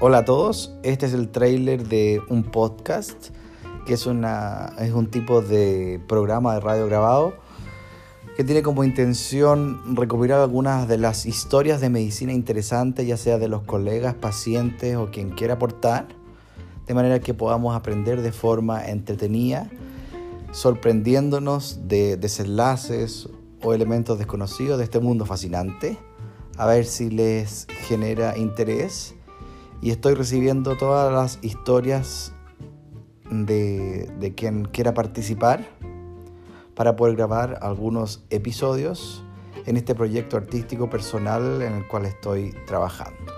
Hola a todos, este es el trailer de un podcast que es, una, es un tipo de programa de radio grabado que tiene como intención recopilar algunas de las historias de medicina interesantes, ya sea de los colegas, pacientes o quien quiera aportar, de manera que podamos aprender de forma entretenida, sorprendiéndonos de desenlaces o elementos desconocidos de este mundo fascinante, a ver si les genera interés y estoy recibiendo todas las historias de, de, quien quiera participar para poder grabar algunos episodios en este proyecto artístico personal en el cual estoy trabajando.